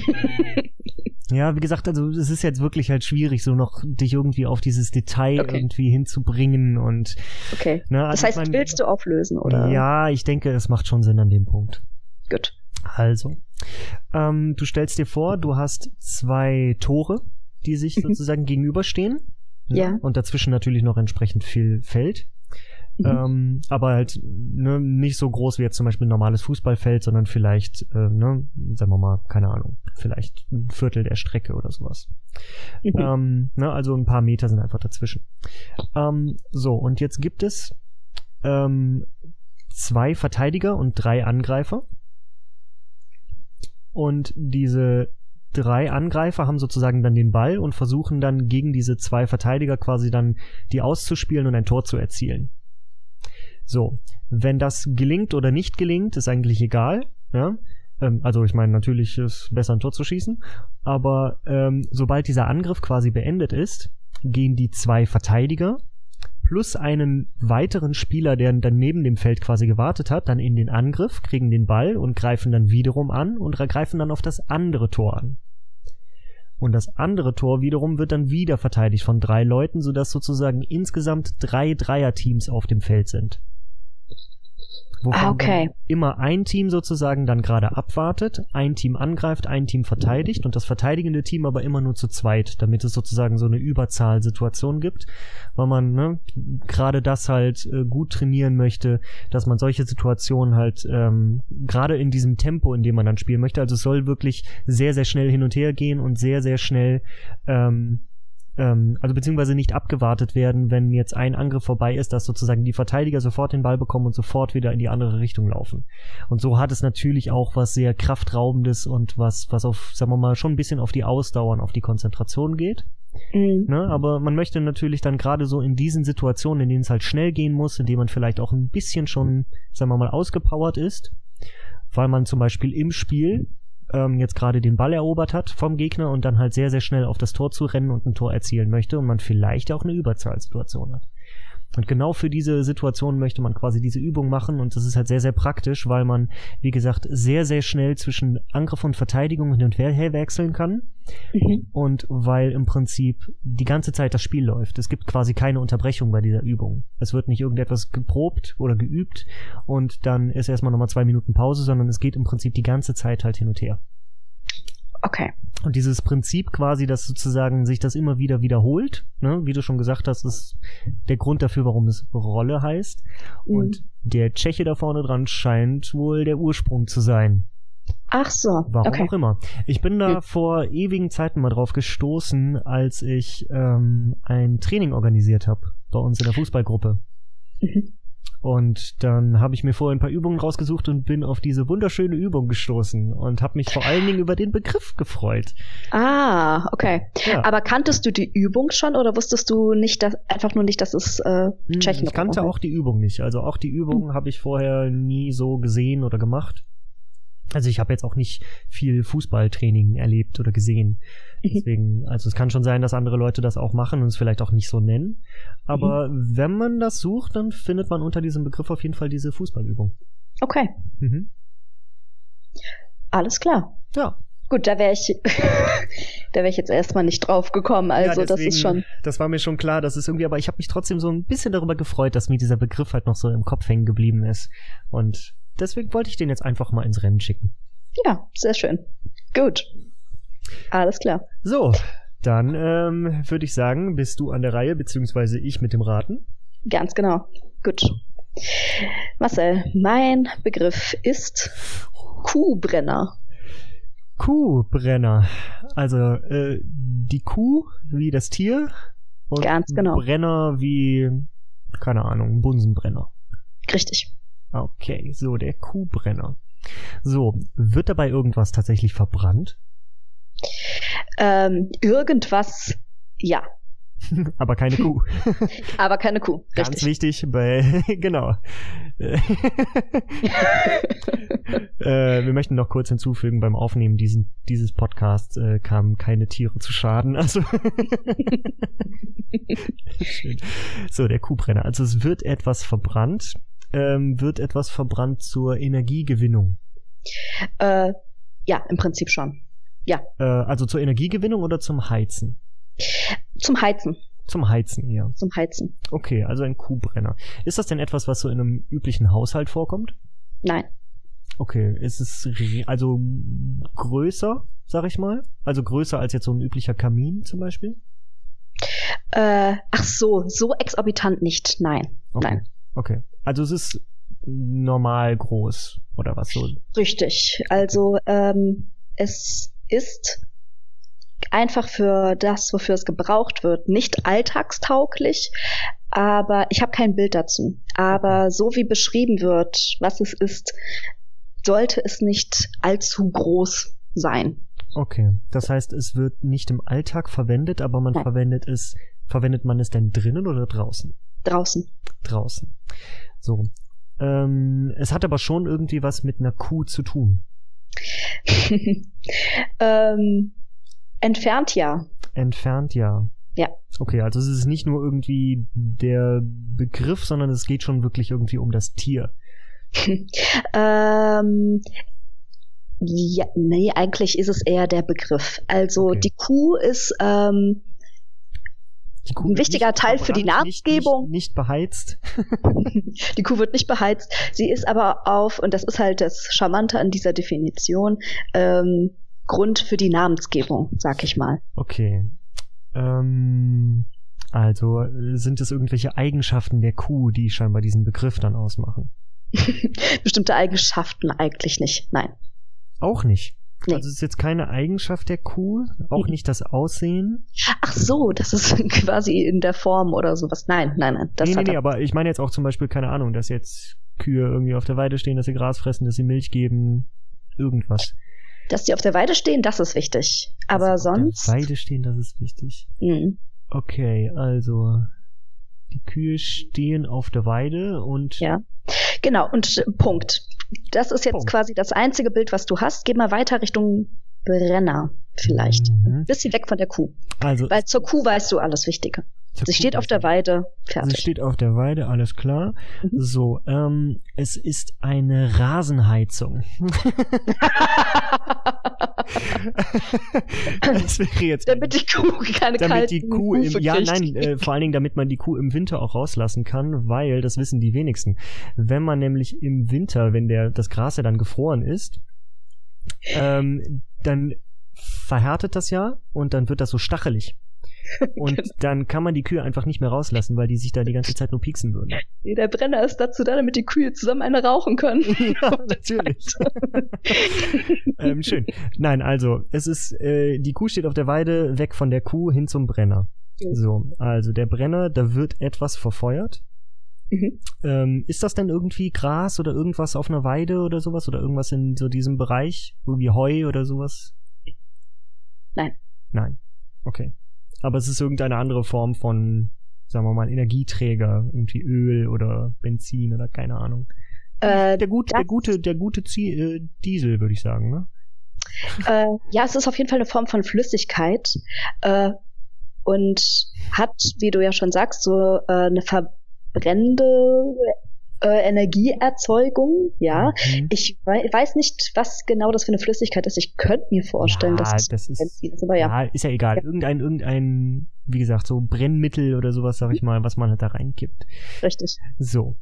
[SPEAKER 2] Ja, wie gesagt, also es ist jetzt wirklich halt schwierig, so noch dich irgendwie auf dieses Detail
[SPEAKER 1] Okay.
[SPEAKER 2] irgendwie hinzubringen und
[SPEAKER 1] Okay.
[SPEAKER 2] ne,
[SPEAKER 1] Das
[SPEAKER 2] also
[SPEAKER 1] heißt,
[SPEAKER 2] ich mein,
[SPEAKER 1] willst du auflösen, oder?
[SPEAKER 2] Ja, ich denke, es macht schon Sinn an dem Punkt.
[SPEAKER 1] Gut.
[SPEAKER 2] Also, ähm, du stellst dir vor, du hast zwei Tore, die sich
[SPEAKER 1] Mhm.
[SPEAKER 2] sozusagen gegenüberstehen.
[SPEAKER 1] Ja.
[SPEAKER 2] Und dazwischen natürlich noch entsprechend viel Feld.
[SPEAKER 1] Mhm.
[SPEAKER 2] Ähm, aber halt ne, nicht so groß wie jetzt zum Beispiel ein normales Fußballfeld, sondern vielleicht, äh, ne, sagen wir mal, keine Ahnung, vielleicht ein Viertel der Strecke oder sowas.
[SPEAKER 1] Mhm.
[SPEAKER 2] Ähm, ne, also ein paar Meter sind einfach dazwischen. Ähm, so, und jetzt gibt es ähm, zwei Verteidiger und drei Angreifer. Und diese drei Angreifer haben sozusagen dann den Ball und versuchen dann gegen diese zwei Verteidiger quasi dann die auszuspielen und ein Tor zu erzielen. So, wenn das gelingt oder nicht gelingt, ist eigentlich egal. Ja? Ähm, also ich meine, natürlich ist besser ein Tor zu schießen, aber ähm, sobald dieser Angriff quasi beendet ist, gehen die zwei Verteidiger plus einen weiteren Spieler, der dann neben dem Feld quasi gewartet hat, dann in den Angriff, kriegen den Ball und greifen dann wiederum an und greifen dann auf das andere Tor an. Und das andere Tor wiederum wird dann wieder verteidigt von drei Leuten, sodass sozusagen insgesamt drei Dreierteams auf dem Feld sind. Wovon
[SPEAKER 1] Ah, okay.
[SPEAKER 2] immer ein Team sozusagen dann gerade abwartet, ein Team angreift, ein Team verteidigt und das verteidigende Team aber immer nur zu zweit, damit es sozusagen so eine Überzahlsituation gibt, weil man ne, gerade das halt äh, gut trainieren möchte, dass man solche Situationen halt ähm, gerade in diesem Tempo, in dem man dann spielen möchte, also es soll wirklich sehr, sehr schnell hin und her gehen und sehr, sehr schnell ähm, ähm, also beziehungsweise nicht abgewartet werden, wenn jetzt ein Angriff vorbei ist, dass sozusagen die Verteidiger sofort den Ball bekommen und sofort wieder in die andere Richtung laufen. Und so hat es natürlich auch was sehr kraftraubendes und was, was auf, sagen wir mal, schon ein bisschen auf die Ausdauer und auf die Konzentration geht.
[SPEAKER 1] Mhm.
[SPEAKER 2] Ne? Aber man möchte natürlich dann gerade so in diesen Situationen, in denen es halt schnell gehen muss, in denen man vielleicht auch ein bisschen schon, sagen wir mal, ausgepowert ist, weil man zum Beispiel im Spiel ähm, jetzt gerade den Ball erobert hat vom Gegner und dann halt sehr, sehr schnell auf das Tor zu rennen und ein Tor erzielen möchte und man vielleicht auch eine Überzahlsituation hat. Und genau für diese Situation möchte man quasi diese Übung machen und das ist halt sehr, sehr praktisch, weil man, wie gesagt, sehr, sehr schnell zwischen Angriff und Verteidigung hin und her wechseln kann. Mhm. Und weil im Prinzip die ganze Zeit das Spiel läuft. Es gibt quasi keine Unterbrechung bei dieser Übung. Es wird nicht irgendetwas geprobt oder geübt und dann ist erstmal nochmal zwei Minuten Pause, sondern es geht im Prinzip die ganze Zeit halt hin und her.
[SPEAKER 1] Okay.
[SPEAKER 2] Und dieses Prinzip quasi, dass sozusagen sich das immer wieder wiederholt, ne, wie du schon gesagt hast, ist der Grund dafür, warum es Rolle heißt. Mhm. Und der Tscheche da vorne dran scheint wohl der Ursprung zu sein.
[SPEAKER 1] Ach so.
[SPEAKER 2] Warum
[SPEAKER 1] okay.
[SPEAKER 2] auch immer. Ich bin da mhm. vor ewigen Zeiten mal drauf gestoßen, als ich ähm, ein Training organisiert habe bei uns in der Fußballgruppe. Mhm. Und dann habe ich mir vorher ein paar Übungen rausgesucht und bin auf diese wunderschöne Übung gestoßen und habe mich vor allen Dingen über den Begriff gefreut.
[SPEAKER 1] Ah, okay. Ja. Aber kanntest du die Übung schon oder wusstest du nicht, dass einfach nur nicht, dass es äh, hm, Tschechen
[SPEAKER 2] Ich kannte auch die Übung nicht. Also auch die Übung hm. habe ich vorher nie so gesehen oder gemacht. Also ich habe jetzt auch nicht viel Fußballtraining erlebt oder gesehen. Deswegen, also es kann schon sein, dass andere Leute das auch machen und es vielleicht auch nicht so nennen. Aber mhm. wenn man das sucht, dann findet man unter diesem Begriff auf jeden Fall diese Fußballübung.
[SPEAKER 1] Okay. Mhm. Alles klar.
[SPEAKER 2] Ja.
[SPEAKER 1] Gut, da wäre ich, da wäre ich jetzt erstmal nicht drauf gekommen. Also ja, deswegen, das ist schon.
[SPEAKER 2] Das war mir schon klar, das ist irgendwie, aber ich habe mich trotzdem so ein bisschen darüber gefreut, dass mir dieser Begriff halt noch so im Kopf hängen geblieben ist. Und deswegen wollte ich den jetzt einfach mal ins Rennen schicken.
[SPEAKER 1] Ja, sehr schön. Gut. Alles klar.
[SPEAKER 2] So, dann ähm, würde ich sagen, bist du an der Reihe, beziehungsweise ich mit dem Raten.
[SPEAKER 1] Ganz genau. Gut. Marcel, mein Begriff ist Kuhbrenner.
[SPEAKER 2] Kuhbrenner. Also äh, die Kuh wie das Tier und
[SPEAKER 1] Ganz genau.
[SPEAKER 2] Brenner wie, keine Ahnung, Bunsenbrenner.
[SPEAKER 1] Richtig.
[SPEAKER 2] Okay, so der Kuhbrenner. So, wird dabei irgendwas tatsächlich verbrannt?
[SPEAKER 1] Ähm, irgendwas, ja.
[SPEAKER 2] Aber keine Kuh.
[SPEAKER 1] Aber keine Kuh.
[SPEAKER 2] Ganz richtig. wichtig bei, genau. äh, wir möchten noch kurz hinzufügen, beim Aufnehmen diesen, dieses Podcasts äh, kamen keine Tiere zu Schaden. Also Schön. So, der Kuhbrenner. Also es wird etwas verbrannt. Ähm, wird etwas verbrannt zur Energiegewinnung?
[SPEAKER 1] Äh, ja, im Prinzip schon. Ja.
[SPEAKER 2] Äh, also zur Energiegewinnung oder zum Heizen?
[SPEAKER 1] Zum Heizen.
[SPEAKER 2] Zum Heizen, ja.
[SPEAKER 1] Zum Heizen.
[SPEAKER 2] Okay, also ein Kuhbrenner. Ist das denn etwas, was so in einem üblichen Haushalt vorkommt?
[SPEAKER 1] Nein.
[SPEAKER 2] Okay, ist es also größer, sag ich mal? Also größer als jetzt so ein üblicher Kamin zum Beispiel?
[SPEAKER 1] Äh, ach so, so exorbitant nicht. Nein.
[SPEAKER 2] Okay.
[SPEAKER 1] Nein.
[SPEAKER 2] Okay. Also es ist normal groß oder was so?
[SPEAKER 1] Richtig. Also ähm, es ist einfach für das, wofür es gebraucht wird, nicht alltagstauglich, aber ich habe kein Bild dazu. Aber so wie beschrieben wird, was es ist, sollte es nicht allzu groß sein.
[SPEAKER 2] Okay, das heißt, es wird nicht im Alltag verwendet, aber man Nein. verwendet es, verwendet man es denn drinnen oder draußen?
[SPEAKER 1] Draußen.
[SPEAKER 2] Draußen. So. Ähm, es hat aber schon irgendwie was mit einer Kuh zu tun.
[SPEAKER 1] ähm, entfernt ja.
[SPEAKER 2] Entfernt ja.
[SPEAKER 1] Ja.
[SPEAKER 2] Okay, also es ist nicht nur irgendwie der Begriff, sondern es geht schon wirklich irgendwie um das Tier.
[SPEAKER 1] ähm, ja, nee, eigentlich ist es eher der Begriff. Also okay. die Kuh ist ähm, ein wichtiger Teil für die Namensgebung.
[SPEAKER 2] Nicht, nicht, nicht beheizt.
[SPEAKER 1] die Kuh wird nicht beheizt. Sie ist aber auf, und das ist halt das Charmante an dieser Definition, ähm, Grund für die Namensgebung, sag ich mal.
[SPEAKER 2] Okay. Ähm, also sind es irgendwelche Eigenschaften der Kuh, die scheinbar diesen Begriff dann ausmachen?
[SPEAKER 1] Bestimmte Eigenschaften eigentlich nicht, nein.
[SPEAKER 2] Auch nicht. Nee. Also es ist jetzt keine Eigenschaft der Kuh, auch mhm. nicht das Aussehen.
[SPEAKER 1] Ach so, das ist quasi in der Form oder sowas. Nein, nein, nein.
[SPEAKER 2] Das nee, nee, nee, aber ich meine jetzt auch zum Beispiel, keine Ahnung, dass jetzt Kühe irgendwie auf der Weide stehen, dass sie Gras fressen, dass sie Milch geben, irgendwas.
[SPEAKER 1] Dass die auf der Weide stehen, das ist wichtig. Aber dass sonst.
[SPEAKER 2] Auf der Weide stehen, das ist wichtig. Mhm. Okay, also die Kühe stehen auf der Weide und.
[SPEAKER 1] Ja. Genau, und Punkt. Das ist jetzt
[SPEAKER 2] Punkt.
[SPEAKER 1] quasi das einzige Bild, was du hast. Geh mal weiter Richtung Brenner vielleicht.
[SPEAKER 2] Mhm.
[SPEAKER 1] Bisschen weg von der Kuh.
[SPEAKER 2] Also,
[SPEAKER 1] Weil zur Kuh weißt du alles Wichtige. Sie
[SPEAKER 2] Kuh-
[SPEAKER 1] steht auf der Weide,
[SPEAKER 2] Sie
[SPEAKER 1] fertig.
[SPEAKER 2] steht auf der Weide, alles klar.
[SPEAKER 1] Mhm.
[SPEAKER 2] So, ähm, es ist eine Rasenheizung. das wäre jetzt.
[SPEAKER 1] Damit die Kuh keine
[SPEAKER 2] damit die Kuh im,
[SPEAKER 1] Hufe
[SPEAKER 2] ja
[SPEAKER 1] kriegt.
[SPEAKER 2] nein äh, vor allen Dingen damit man die Kuh im Winter auch rauslassen kann weil das wissen die wenigsten wenn man nämlich im Winter wenn der das Gras ja dann gefroren ist ähm, dann verhärtet das ja und dann wird das so stachelig und
[SPEAKER 1] Genau.
[SPEAKER 2] dann kann man die Kühe einfach nicht mehr rauslassen weil die sich da die ganze Zeit nur pieksen würden
[SPEAKER 1] Nee, Der Brenner ist dazu da, damit die Kühe zusammen eine rauchen können.
[SPEAKER 2] ja, natürlich. ähm, schön. Nein, also, es ist, äh, die Kuh steht auf der Weide, weg von der Kuh hin zum Brenner. So, also der Brenner, da wird etwas verfeuert.
[SPEAKER 1] Mhm.
[SPEAKER 2] Ähm, ist das denn irgendwie Gras oder irgendwas auf einer Weide oder sowas? Oder irgendwas in so diesem Bereich? Irgendwie Heu oder sowas?
[SPEAKER 1] Nein.
[SPEAKER 2] Nein. Okay. Aber es ist irgendeine andere Form von, sagen wir mal, Energieträger, irgendwie Öl oder Benzin oder keine Ahnung.
[SPEAKER 1] Äh,
[SPEAKER 2] Der gute, der gute, der gute Zie äh, Diesel, würde ich sagen, ne?
[SPEAKER 1] äh, ja, es ist auf jeden Fall eine Form von Flüssigkeit äh, und hat, wie du ja schon sagst, so äh, eine verbrennende äh, Energieerzeugung. Ja,
[SPEAKER 2] Mhm.
[SPEAKER 1] ich wei weiß nicht, was genau das für eine Flüssigkeit ist. Ich könnte mir vorstellen,
[SPEAKER 2] ja,
[SPEAKER 1] dass es
[SPEAKER 2] das ist,
[SPEAKER 1] ist, aber ja.
[SPEAKER 2] ja, ist ja egal.
[SPEAKER 1] Ja.
[SPEAKER 2] Irgendein, irgendein, wie gesagt, so Brennmittel oder sowas, sag ich mal, was man halt da reinkippt.
[SPEAKER 1] richtig.
[SPEAKER 2] So.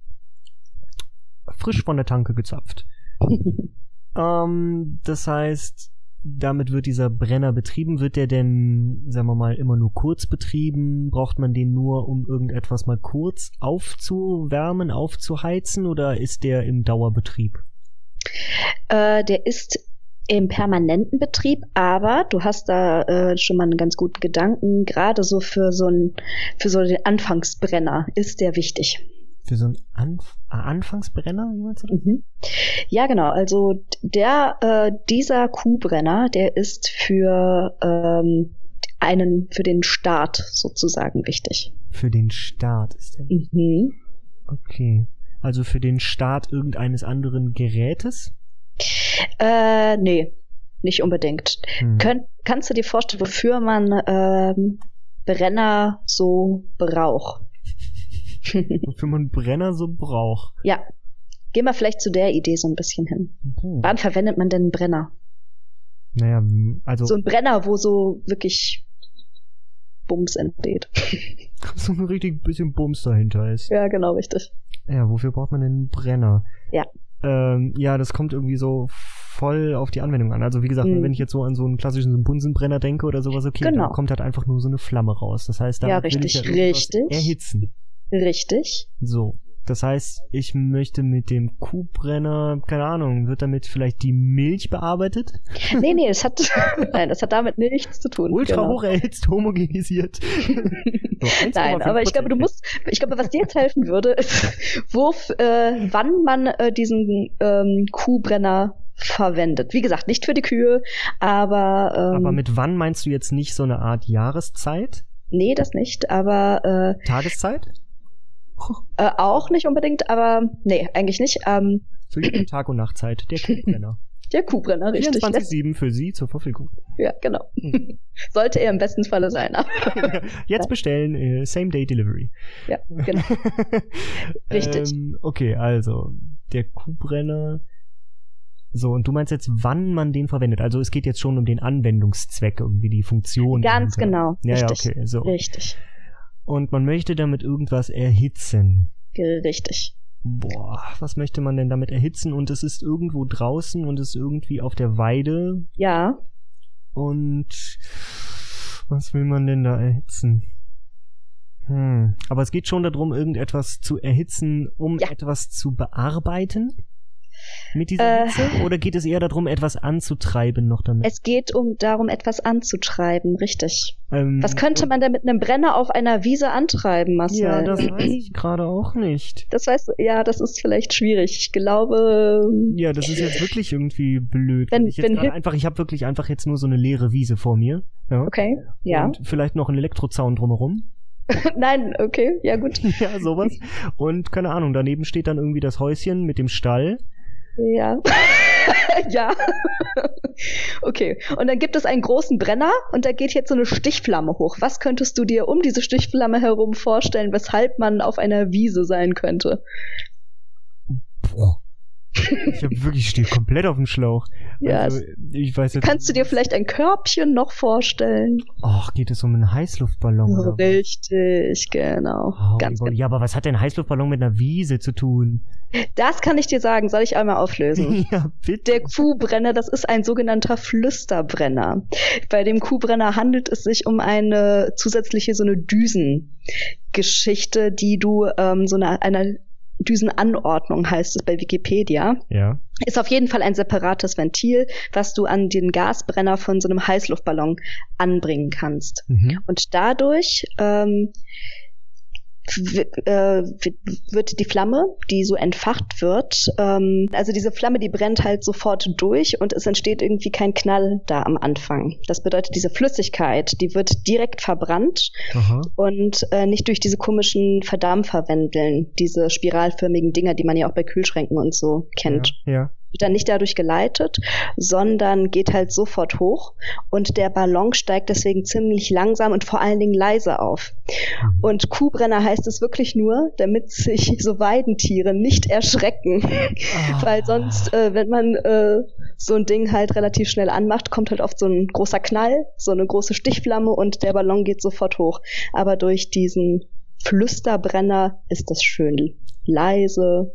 [SPEAKER 2] Frisch von der Tanke gezapft. Ähm, das heißt, damit wird dieser Brenner betrieben. Wird der denn, sagen wir mal, immer nur kurz betrieben? Braucht man den nur, um irgendetwas mal kurz aufzuwärmen, aufzuheizen oder ist der im Dauerbetrieb?
[SPEAKER 1] Äh, der ist im permanenten Betrieb, aber du hast da äh, schon mal einen ganz guten Gedanken. Gerade so für so ein für so den Anfangsbrenner ist der wichtig.
[SPEAKER 2] Für so einen Anf äh, Anfangsbrenner, wie du das?
[SPEAKER 1] Mhm. Ja, genau. Also der äh, dieser Kuhbrenner, der ist für ähm, einen für den Start sozusagen wichtig.
[SPEAKER 2] Für den Start ist der.
[SPEAKER 1] Mhm.
[SPEAKER 2] Okay. Also für den Start irgendeines anderen Gerätes?
[SPEAKER 1] Äh, nee, nicht unbedingt.
[SPEAKER 2] Hm.
[SPEAKER 1] Könnt, kannst du dir vorstellen, wofür man ähm, Brenner so braucht?
[SPEAKER 2] Wofür man Brenner so braucht.
[SPEAKER 1] ja. Gehen wir vielleicht zu der Idee so ein bisschen hin.
[SPEAKER 2] Puh.
[SPEAKER 1] Wann verwendet man denn einen Brenner?
[SPEAKER 2] Naja, also
[SPEAKER 1] So ein Brenner, wo so wirklich Bums entsteht.
[SPEAKER 2] so ein richtig bisschen Bums dahinter ist.
[SPEAKER 1] ja, genau, richtig.
[SPEAKER 2] Ja, wofür braucht man denn einen Brenner?
[SPEAKER 1] Ja.
[SPEAKER 2] Ähm, ja, das kommt irgendwie so voll auf die Anwendung an. Also wie gesagt,
[SPEAKER 1] Mhm.
[SPEAKER 2] wenn ich jetzt so an so einen klassischen so einen Bunsenbrenner denke oder sowas, okay,
[SPEAKER 1] Genau.
[SPEAKER 2] dann kommt halt einfach nur so eine Flamme raus. Das heißt, da
[SPEAKER 1] Ja,
[SPEAKER 2] will ich
[SPEAKER 1] richtig,
[SPEAKER 2] ja
[SPEAKER 1] richtig.
[SPEAKER 2] erhitzen.
[SPEAKER 1] Richtig.
[SPEAKER 2] So. Das heißt, ich möchte mit dem Kuhbrenner, keine Ahnung, wird damit vielleicht die Milch bearbeitet?
[SPEAKER 1] Nee, nee, es hat, nein, das hat damit nichts zu tun.
[SPEAKER 2] Ultra
[SPEAKER 1] genau.
[SPEAKER 2] hoch erhitzt, homogenisiert. So, 1,5%.
[SPEAKER 1] Nein, aber ich glaube, du musst, ich glaube, was dir jetzt helfen würde, ist, wo, äh, wann man äh, diesen ähm, Kuhbrenner verwendet. Wie gesagt, nicht für die Kühe, aber, ähm,
[SPEAKER 2] Aber mit wann meinst du jetzt nicht so eine Art Jahreszeit?
[SPEAKER 1] nee, das nicht, aber
[SPEAKER 2] Tageszeit?
[SPEAKER 1] Äh, auch nicht unbedingt, aber nee, eigentlich nicht. Ähm,
[SPEAKER 2] Zu jedem Tag- und Nachtzeit. Der Kuhbrenner.
[SPEAKER 1] der Kuhbrenner, richtig. Letzt-
[SPEAKER 2] 24-7 für Sie zur Verfügung.
[SPEAKER 1] Ja, genau.
[SPEAKER 2] Hm.
[SPEAKER 1] Sollte er im besten Falle sein. aber-
[SPEAKER 2] Jetzt bestellen, äh, Same Day Delivery.
[SPEAKER 1] ja, genau. Richtig.
[SPEAKER 2] Ähm, okay, also der Kuhbrenner. So, und du meinst jetzt, wann man den verwendet? Also es geht jetzt schon um den Anwendungszweck, irgendwie die Funktion.
[SPEAKER 1] Ganz
[SPEAKER 2] dahinter.
[SPEAKER 1] genau.
[SPEAKER 2] Ja, ja,
[SPEAKER 1] richtig.
[SPEAKER 2] okay, so.
[SPEAKER 1] Richtig.
[SPEAKER 2] Und man möchte damit irgendwas erhitzen.
[SPEAKER 1] Richtig.
[SPEAKER 2] Boah, was möchte man denn damit erhitzen? Und es ist irgendwo draußen und es ist irgendwie auf der Weide.
[SPEAKER 1] Ja.
[SPEAKER 2] Und was will man denn da erhitzen? Hm. Aber es geht schon darum, irgendetwas zu erhitzen, um
[SPEAKER 1] Ja.
[SPEAKER 2] etwas zu bearbeiten mit dieser
[SPEAKER 1] Äh.
[SPEAKER 2] Hitze? Oder geht es eher darum, etwas anzutreiben noch damit?
[SPEAKER 1] Es geht um darum, etwas anzutreiben, richtig.
[SPEAKER 2] Ähm,
[SPEAKER 1] Was könnte man denn mit einem Brenner auf einer Wiese antreiben, Marcel?
[SPEAKER 2] Ja, das weiß ich gerade auch nicht.
[SPEAKER 1] Das weißt du, ja, das ist vielleicht schwierig. Ich glaube,
[SPEAKER 2] Ja, das ist jetzt wirklich irgendwie blöd.
[SPEAKER 1] Wenn-
[SPEAKER 2] ich jetzt einfach, ich habe wirklich einfach jetzt nur so eine leere Wiese vor mir. Ja.
[SPEAKER 1] okay, ja.
[SPEAKER 2] Und vielleicht noch einen Elektrozaun drumherum.
[SPEAKER 1] Nein, okay, ja gut.
[SPEAKER 2] ja, sowas. Und keine Ahnung, daneben steht dann irgendwie das Häuschen mit dem Stall.
[SPEAKER 1] Ja. ja. okay. Und dann gibt es einen großen Brenner und da geht jetzt so eine Stichflamme hoch. Was könntest du dir um diese Stichflamme herum vorstellen, weshalb man auf einer Wiese sein könnte?
[SPEAKER 2] Boah. Ich hab wirklich stehe komplett auf dem Schlauch.
[SPEAKER 1] Ja,
[SPEAKER 2] also, ich weiß jetzt,
[SPEAKER 1] Kannst du dir vielleicht ein Körbchen noch vorstellen?
[SPEAKER 2] Ach, geht es um einen Heißluftballon oder was?
[SPEAKER 1] Richtig, genau.
[SPEAKER 2] Oh,
[SPEAKER 1] Ganz genau.
[SPEAKER 2] Ja, aber was hat denn ein Heißluftballon mit einer Wiese zu tun?
[SPEAKER 1] Das kann ich dir sagen, soll ich einmal auflösen.
[SPEAKER 2] ja, bitte.
[SPEAKER 1] Der Kuhbrenner, das ist ein sogenannter Flüsterbrenner. Bei dem Kuhbrenner handelt es sich um eine zusätzliche so eine Düsengeschichte, die du ähm, so eine, eine Düsenanordnung heißt es bei Wikipedia.
[SPEAKER 2] Ja.
[SPEAKER 1] Ist auf jeden Fall ein separates Ventil, was du an den Gasbrenner von so einem Heißluftballon anbringen kannst.
[SPEAKER 2] Mhm.
[SPEAKER 1] Und dadurch ähm, äh, wird die Flamme, die so entfacht wird, ähm, also diese Flamme, die brennt halt sofort durch und es entsteht irgendwie kein Knall da am Anfang. Das bedeutet, diese Flüssigkeit, die wird direkt verbrannt
[SPEAKER 2] Aha.
[SPEAKER 1] und äh, nicht durch diese komischen Verdampferwendeln, diese spiralförmigen Dinger, die man ja auch bei Kühlschränken und so kennt
[SPEAKER 2] Ja. ja.
[SPEAKER 1] Wird dann nicht dadurch geleitet, sondern geht halt sofort hoch und der Ballon steigt deswegen ziemlich langsam und vor allen Dingen leise auf.
[SPEAKER 2] Mhm.
[SPEAKER 1] Und Kuhbrenner heißt es wirklich nur, damit sich so Weidentiere nicht erschrecken,
[SPEAKER 2] Ah.
[SPEAKER 1] weil sonst, äh, wenn man äh, so ein Ding halt relativ schnell anmacht, kommt halt oft so ein großer Knall, so eine große Stichflamme und der Ballon geht sofort hoch. Aber durch diesen Flüsterbrenner ist das schön leise,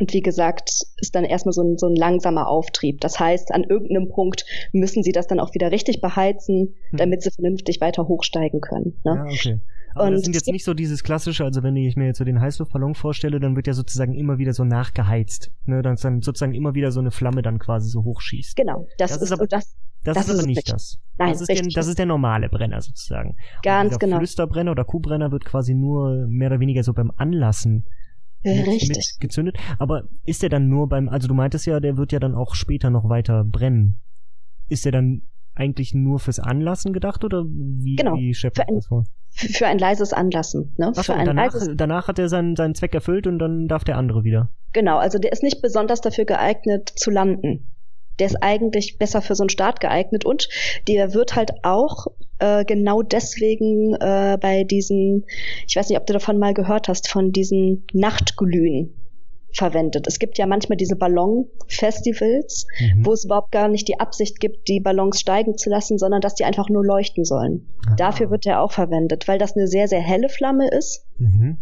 [SPEAKER 1] und wie gesagt, ist dann erstmal so ein, so ein langsamer Auftrieb. Das heißt, an irgendeinem Punkt müssen sie das dann auch wieder richtig beheizen,
[SPEAKER 2] Hm.
[SPEAKER 1] damit sie vernünftig weiter hochsteigen können. Ne?
[SPEAKER 2] Ja, okay. Aber das
[SPEAKER 1] Und
[SPEAKER 2] sind
[SPEAKER 1] es
[SPEAKER 2] jetzt nicht so dieses klassische, also wenn ich mir jetzt so den Heißluftballon vorstelle, dann wird ja sozusagen immer wieder so nachgeheizt. Ne, dann ist dann sozusagen immer wieder so eine Flamme dann quasi so hochschießt.
[SPEAKER 1] Genau, das,
[SPEAKER 2] Das
[SPEAKER 1] ist,
[SPEAKER 2] ist aber-
[SPEAKER 1] und das
[SPEAKER 2] Das,
[SPEAKER 1] Das
[SPEAKER 2] ist
[SPEAKER 1] ist
[SPEAKER 2] aber nicht das.
[SPEAKER 1] Nein,
[SPEAKER 2] das ist, der, das ist der normale Brenner sozusagen.
[SPEAKER 1] ganz
[SPEAKER 2] Dieser
[SPEAKER 1] genau.
[SPEAKER 2] Flüsterbrenner oder Kuhbrenner wird quasi nur mehr oder weniger so beim Anlassen
[SPEAKER 1] Richtig.
[SPEAKER 2] mit gezündet. Aber ist der dann nur beim, also du meintest ja, der wird ja dann auch später noch weiter brennen. Ist der dann eigentlich nur fürs Anlassen gedacht oder wie,
[SPEAKER 1] Genau.
[SPEAKER 2] wie schätzt
[SPEAKER 1] Für
[SPEAKER 2] man
[SPEAKER 1] ein-
[SPEAKER 2] das vor?
[SPEAKER 1] Für, ein leises Anlassen. Ne?
[SPEAKER 2] Ach
[SPEAKER 1] für ein
[SPEAKER 2] danach,
[SPEAKER 1] leises,
[SPEAKER 2] danach hat er seinen, seinen Zweck erfüllt und dann darf der andere wieder.
[SPEAKER 1] genau, also der ist nicht besonders dafür geeignet zu landen. Der ist eigentlich besser für so einen Start geeignet und der wird halt auch äh, genau deswegen äh, bei diesen, ich weiß nicht, ob du davon mal gehört hast, von diesen Nachtglühen verwendet. Es gibt ja manchmal diese Ballonfestivals,
[SPEAKER 2] Mhm.
[SPEAKER 1] wo es überhaupt gar nicht die Absicht gibt, die Ballons steigen zu lassen, sondern dass die einfach nur leuchten sollen.
[SPEAKER 2] Ah.
[SPEAKER 1] Dafür wird er auch verwendet, weil das eine sehr, sehr helle Flamme ist
[SPEAKER 2] Mhm.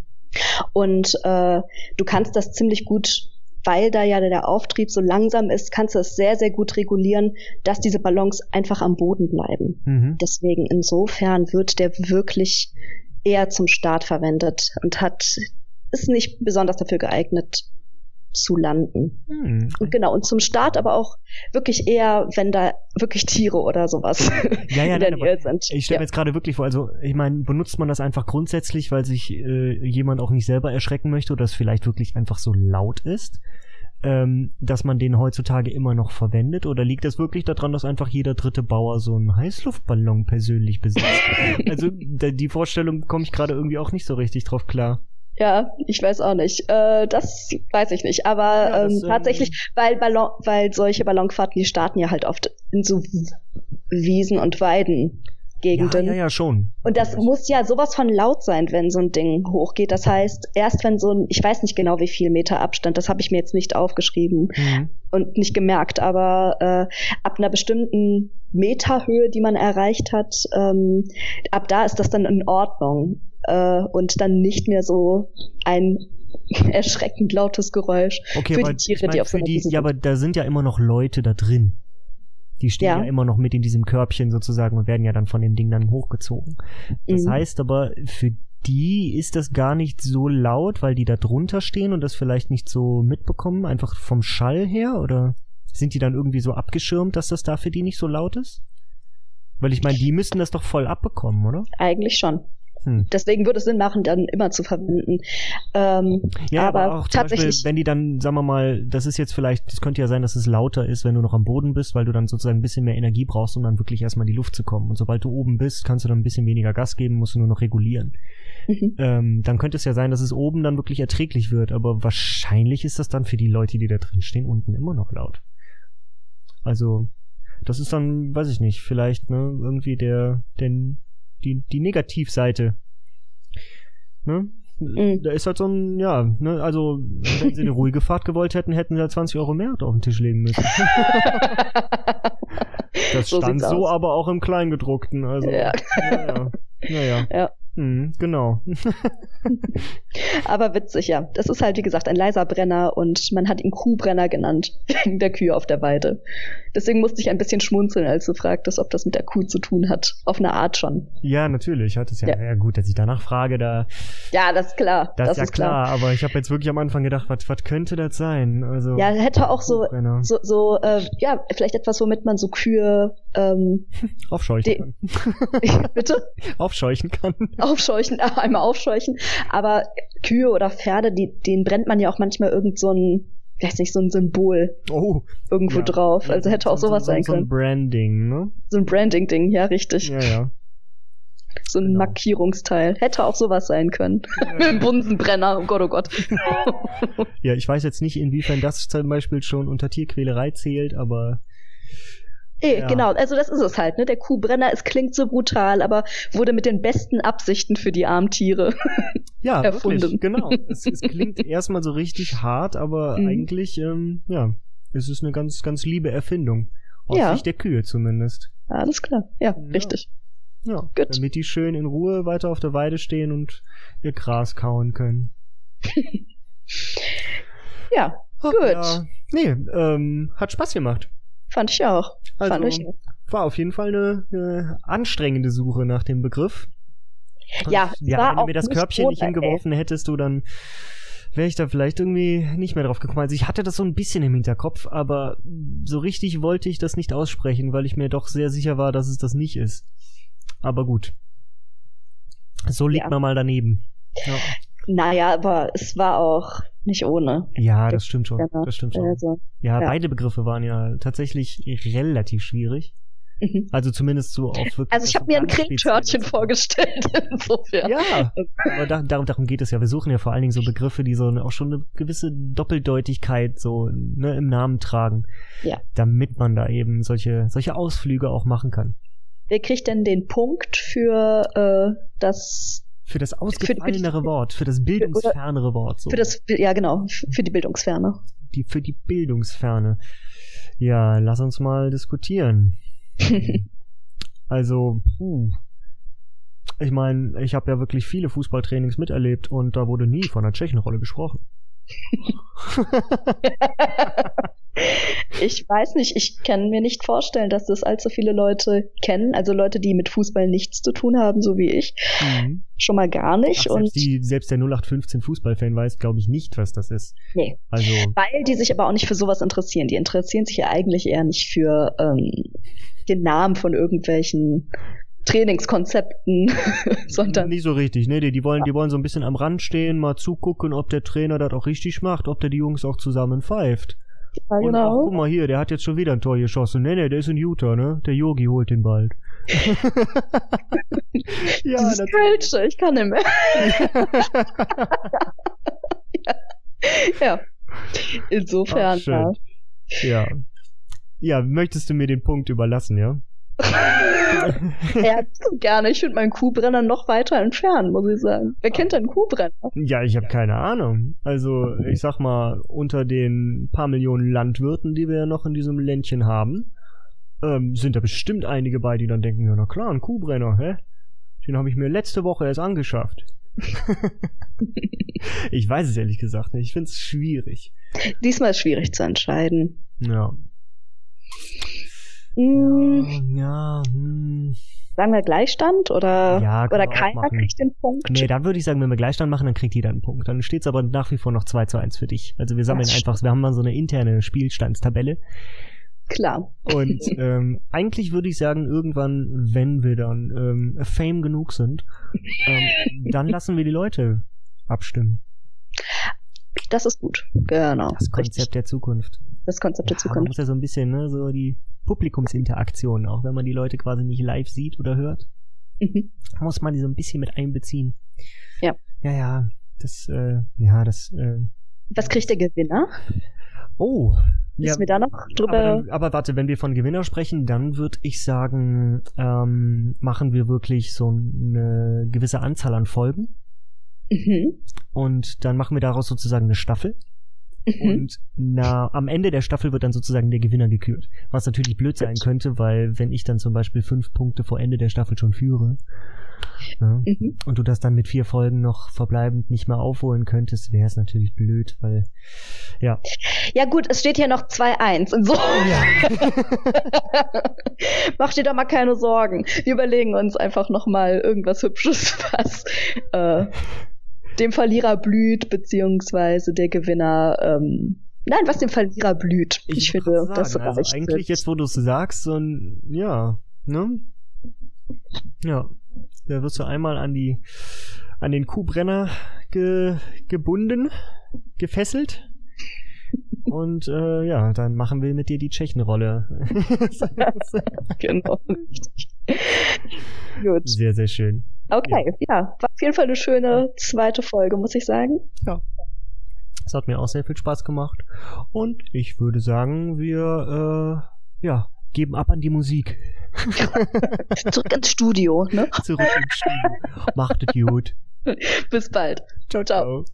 [SPEAKER 1] und äh, du kannst das ziemlich gut, weil da ja der Auftrieb so langsam ist, kannst du es sehr, sehr gut regulieren, dass diese Ballons einfach am Boden bleiben.
[SPEAKER 2] Mhm.
[SPEAKER 1] Deswegen insofern wird der wirklich eher zum Start verwendet und hat ist nicht besonders dafür geeignet zu landen.
[SPEAKER 2] Hm.
[SPEAKER 1] Und genau, und zum Start aber auch wirklich eher, wenn da wirklich Tiere oder sowas
[SPEAKER 2] Ja, ja,
[SPEAKER 1] in der
[SPEAKER 2] nein,
[SPEAKER 1] Nähe sind.
[SPEAKER 2] ich stelle mir
[SPEAKER 1] ja.
[SPEAKER 2] jetzt gerade wirklich vor, also ich meine, benutzt man das einfach grundsätzlich, weil sich äh, jemand auch nicht selber erschrecken möchte oder es vielleicht wirklich einfach so laut ist, ähm, dass man den heutzutage immer noch verwendet? Oder liegt das wirklich daran, dass einfach jeder dritte Bauer so einen Heißluftballon persönlich besitzt? also die Vorstellung komme ich gerade irgendwie auch nicht so richtig drauf klar.
[SPEAKER 1] Ja, ich weiß auch nicht. Äh, das weiß ich nicht. Aber
[SPEAKER 2] Ja, das,
[SPEAKER 1] ähm,
[SPEAKER 2] ähm,
[SPEAKER 1] tatsächlich, weil Ballon, weil solche Ballonfahrten, die starten ja halt oft in so Wiesen und Weiden.
[SPEAKER 2] Ja,
[SPEAKER 1] Gegenden.
[SPEAKER 2] ja, ja, schon.
[SPEAKER 1] Und das muss ja sowas von laut sein, wenn so ein Ding hochgeht. Das heißt, erst wenn so ein, ich weiß nicht genau, wie viel Meter Abstand, das habe ich mir jetzt nicht aufgeschrieben
[SPEAKER 2] Mhm.
[SPEAKER 1] und nicht gemerkt, aber äh, ab einer bestimmten Meterhöhe, die man erreicht hat, ähm, ab da ist das dann in Ordnung äh, und dann nicht mehr so ein erschreckend lautes Geräusch
[SPEAKER 2] Okay,
[SPEAKER 1] für
[SPEAKER 2] aber
[SPEAKER 1] die Tiere,
[SPEAKER 2] ich mein,
[SPEAKER 1] die auf so einer
[SPEAKER 2] die,
[SPEAKER 1] Wiese
[SPEAKER 2] ja, aber da sind ja immer noch Leute da drin. Die stehen ja.
[SPEAKER 1] Ja.
[SPEAKER 2] immer noch mit in diesem Körbchen sozusagen und werden ja dann von dem Ding dann hochgezogen. Das
[SPEAKER 1] Mhm.
[SPEAKER 2] heißt aber, für die ist das gar nicht so laut, weil die da drunter stehen und das vielleicht nicht so mitbekommen, einfach vom Schall her? Oder sind die dann irgendwie so abgeschirmt, dass das da für die nicht so laut ist? Weil ich meine, die müssten das doch voll abbekommen, oder?
[SPEAKER 1] Eigentlich schon. Hm. deswegen würde es Sinn machen, dann immer zu verwenden. Ähm,
[SPEAKER 2] ja, aber, aber auch tatsächlich, Beispiel, wenn die dann, sagen wir mal, das ist jetzt vielleicht, das könnte ja sein, dass es lauter ist, wenn du noch am Boden bist, weil du dann sozusagen ein bisschen mehr Energie brauchst, um dann wirklich erstmal in die Luft zu kommen. Und sobald du oben bist, kannst du dann ein bisschen weniger Gas geben, musst du nur noch regulieren. Mhm. Ähm, dann könnte es ja sein, dass es oben dann wirklich erträglich wird, aber wahrscheinlich ist das dann für die Leute, die da drin stehen, unten immer noch laut. Also, das ist dann, weiß ich nicht, vielleicht, ne, irgendwie der, den, die, die Negativseite. Ne? Mhm. Da ist halt so ein, ja, ne, also, wenn sie eine ruhige Fahrt gewollt hätten, hätten sie halt 20 Euro mehr auf den Tisch legen müssen. das so stand so aus. aber auch im Kleingedruckten, also. Ja. Naja. naja. Ja. Mhm, genau.
[SPEAKER 1] Aber witzig, ja. Das ist halt, wie gesagt, ein leiser Brenner und man hat ihn Kuhbrenner genannt, wegen der Kühe auf der Weide. Deswegen musste ich ein bisschen schmunzeln, als du fragtest, ob das mit der Kuh zu tun hat. Auf eine Art schon.
[SPEAKER 2] Ja, natürlich. Hat es ja, ja. ja gut, dass ich danach frage, da.
[SPEAKER 1] Ja, das ist klar.
[SPEAKER 2] Das, das ist ja klar, klar. aber ich habe jetzt wirklich am Anfang gedacht, was, was könnte das sein? Also.
[SPEAKER 1] Ja, hätte auch so, so, so äh, ja, vielleicht etwas, womit man so Kühe ähm,
[SPEAKER 2] aufscheuchen kann.
[SPEAKER 1] Bitte?
[SPEAKER 2] Aufscheuchen kann
[SPEAKER 1] aufscheuchen, einmal aufscheuchen. Aber Kühe oder Pferde, die, denen brennt man ja auch manchmal irgend so ein, weiß nicht, so ein Symbol
[SPEAKER 2] oh,
[SPEAKER 1] irgendwo ja. drauf. Also hätte auch sowas so, sein können.
[SPEAKER 2] So ein Branding, ne?
[SPEAKER 1] So ein Branding-Ding, ja, richtig.
[SPEAKER 2] Ja, ja.
[SPEAKER 1] So ein genau. Markierungsteil. Hätte auch sowas sein können. Ja. Ein Bunsenbrenner, oh Gott, oh Gott.
[SPEAKER 2] ja, ich weiß jetzt nicht, inwiefern das zum Beispiel schon unter Tierquälerei zählt, aber
[SPEAKER 1] Eh, ja. Genau, also das ist es halt, ne? Der Kuhbrenner, es klingt so brutal, aber wurde mit den besten Absichten für die armen Tiere
[SPEAKER 2] ja, erfunden. Wirklich, genau. Es, es klingt erstmal so richtig hart, aber mhm. eigentlich, ähm, ja, es ist eine ganz, ganz liebe Erfindung. Aus ja. Sicht der Kühe zumindest.
[SPEAKER 1] Alles klar, ja, ja. richtig.
[SPEAKER 2] Ja, Gut. damit die schön in Ruhe weiter auf der Weide stehen und ihr Gras kauen können.
[SPEAKER 1] ja, Ach, gut. Ja.
[SPEAKER 2] Nee, ähm, hat Spaß gemacht.
[SPEAKER 1] Fand ich auch.
[SPEAKER 2] Also,
[SPEAKER 1] Fand ich
[SPEAKER 2] war auf jeden Fall eine, eine anstrengende Suche nach dem Begriff.
[SPEAKER 1] ja,
[SPEAKER 2] ja
[SPEAKER 1] war
[SPEAKER 2] wenn du mir das Körbchen nicht hingeworfen ey. hättest, du dann wäre ich da vielleicht irgendwie nicht mehr drauf gekommen. Also ich hatte das so ein bisschen im Hinterkopf, aber so richtig wollte ich das nicht aussprechen, weil ich mir doch sehr sicher war, dass es das nicht ist. Aber gut. So liegt ja. man mal daneben.
[SPEAKER 1] Ja. Naja, aber es war auch nicht ohne.
[SPEAKER 2] Ja, das stimmt schon. Das stimmt schon. Also, ja, ja, beide Begriffe waren ja tatsächlich relativ schwierig. Mhm. Also zumindest so auf
[SPEAKER 1] wirklich. Also ich habe mir ein Cremetörtchen vorgestellt, insofern.
[SPEAKER 2] Ja, aber da, darum, darum geht es ja. Wir suchen ja vor allen Dingen so Begriffe, die so auch schon eine gewisse Doppeldeutigkeit so ne, im Namen tragen.
[SPEAKER 1] Ja.
[SPEAKER 2] Damit man da eben solche, solche Ausflüge auch machen kann.
[SPEAKER 1] Wer kriegt denn den Punkt für äh, das
[SPEAKER 2] für das ausgefallenere für, Wort, für das bildungsfernere Wort.
[SPEAKER 1] So. Für das, ja genau, für die Bildungsferne.
[SPEAKER 2] Die, für die Bildungsferne. Ja, lass uns mal diskutieren. also, puh. Ich meine, ich habe ja wirklich viele Fußballtrainings miterlebt und da wurde nie von der Tschechenrolle gesprochen.
[SPEAKER 1] ich weiß nicht, ich kann mir nicht vorstellen, dass das allzu viele Leute kennen. Also Leute, die mit Fußball nichts zu tun haben, so wie ich. Mhm. Schon mal gar nicht.
[SPEAKER 2] Ach, selbst, und die, selbst der 0815 Fußballfan weiß, glaube ich, nicht, was das ist.
[SPEAKER 1] Nee. Also Weil die sich aber auch nicht für sowas interessieren. Die interessieren sich ja eigentlich eher nicht für ähm, den Namen von irgendwelchen Trainingskonzepten, sondern.
[SPEAKER 2] Nicht so richtig, ne? Die, die, wollen, die wollen so ein bisschen am Rand stehen, mal zugucken, ob der Trainer das auch richtig macht, ob der die Jungs auch zusammen pfeift.
[SPEAKER 1] Ja, Und genau.
[SPEAKER 2] Ach, guck mal hier, der hat jetzt schon wieder ein Tor geschossen. Ne, ne, der ist in Utah, ne? Der Yogi holt den bald.
[SPEAKER 1] ja, das ist Kölsche, ich kann nicht mehr. ja. Insofern.
[SPEAKER 2] Ach, ja. ja. Ja, möchtest du mir den Punkt überlassen, ja?
[SPEAKER 1] ja, gerne. Ich würde meinen Kuhbrenner noch weiter entfernen, muss ich sagen. Wer kennt denn Kuhbrenner?
[SPEAKER 2] Ja, ich habe keine Ahnung. Also, ich sag mal, unter den paar Millionen Landwirten, die wir ja noch in diesem Ländchen haben, ähm, sind da bestimmt einige bei, die dann denken, ja, na klar, ein Kuhbrenner, hä? Den habe ich mir letzte Woche erst angeschafft. ich weiß es ehrlich gesagt nicht. Ich finde es schwierig.
[SPEAKER 1] Diesmal ist schwierig zu entscheiden.
[SPEAKER 2] Ja.
[SPEAKER 1] Hm.
[SPEAKER 2] Ja, hm.
[SPEAKER 1] Sagen wir Gleichstand oder,
[SPEAKER 2] ja,
[SPEAKER 1] oder keiner kriegt den Punkt?
[SPEAKER 2] Nee, dann würde ich sagen, wenn wir Gleichstand machen, dann kriegt jeder einen Punkt. Dann steht es aber nach wie vor noch 2 zu 1 für dich. Also wir sammeln einfach, wir haben mal so eine interne Spielstandstabelle.
[SPEAKER 1] Klar.
[SPEAKER 2] Und ähm, eigentlich würde ich sagen, irgendwann, wenn wir dann ähm, Fame genug sind, ähm, dann lassen wir die Leute abstimmen.
[SPEAKER 1] Das ist gut. Genau.
[SPEAKER 2] Das Konzept
[SPEAKER 1] Richtig.
[SPEAKER 2] der Zukunft.
[SPEAKER 1] Das Konzept der
[SPEAKER 2] Ja, man
[SPEAKER 1] Zukunft.
[SPEAKER 2] muss ja so ein bisschen, ne, so die Publikumsinteraktion, auch wenn man die Leute quasi nicht live sieht oder hört,
[SPEAKER 1] Mhm.
[SPEAKER 2] muss man die so ein bisschen mit einbeziehen.
[SPEAKER 1] Ja.
[SPEAKER 2] Ja, ja, das, äh, ja, das, äh,
[SPEAKER 1] Was kriegt der Gewinner?
[SPEAKER 2] oh. Ja,
[SPEAKER 1] Müssen wir da noch drüber?
[SPEAKER 2] aber, dann, aber warte, wenn wir von Gewinner sprechen, dann würde ich sagen, ähm, machen wir wirklich so eine gewisse Anzahl an Folgen
[SPEAKER 1] mhm.
[SPEAKER 2] und dann machen wir daraus sozusagen eine Staffel.
[SPEAKER 1] Mhm.
[SPEAKER 2] Und na, am Ende der Staffel wird dann sozusagen der Gewinner gekürt. Was natürlich blöd sein könnte, weil wenn ich dann zum Beispiel fünf Punkte vor Ende der Staffel schon führe ja,
[SPEAKER 1] Mhm.
[SPEAKER 2] und du das dann mit vier Folgen noch verbleibend nicht mehr aufholen könntest, wäre es natürlich blöd, weil ja.
[SPEAKER 1] Ja gut, es steht hier noch 2-1. Und so. Mach dir doch mal keine Sorgen. Wir überlegen uns einfach noch mal irgendwas Hübsches, was äh, dem Verlierer blüht, beziehungsweise der Gewinner. Ähm, nein, was dem Verlierer blüht. Ich,
[SPEAKER 2] wollte
[SPEAKER 1] finde,
[SPEAKER 2] gerade
[SPEAKER 1] das
[SPEAKER 2] sagen, also
[SPEAKER 1] reicht.
[SPEAKER 2] eigentlich jetzt, wo du es sagst, so ein ja, ne? Ja, da wirst du einmal an die an den Kuhbrenner ge, gebunden, gefesselt. Und äh, ja, dann machen wir mit dir die Tschechenrolle.
[SPEAKER 1] genau. richtig. Gut.
[SPEAKER 2] sehr, sehr schön.
[SPEAKER 1] Okay, ja. War auf jeden Fall eine schöne zweite Folge, muss ich sagen.
[SPEAKER 2] Es hat mir auch sehr viel Spaß gemacht. Und ich würde sagen, wir äh, ja, geben ab an die Musik.
[SPEAKER 1] Zurück ins Studio, ne?
[SPEAKER 2] Zurück ins Studio. Macht es gut.
[SPEAKER 1] Bis bald.
[SPEAKER 2] Ciao, ciao.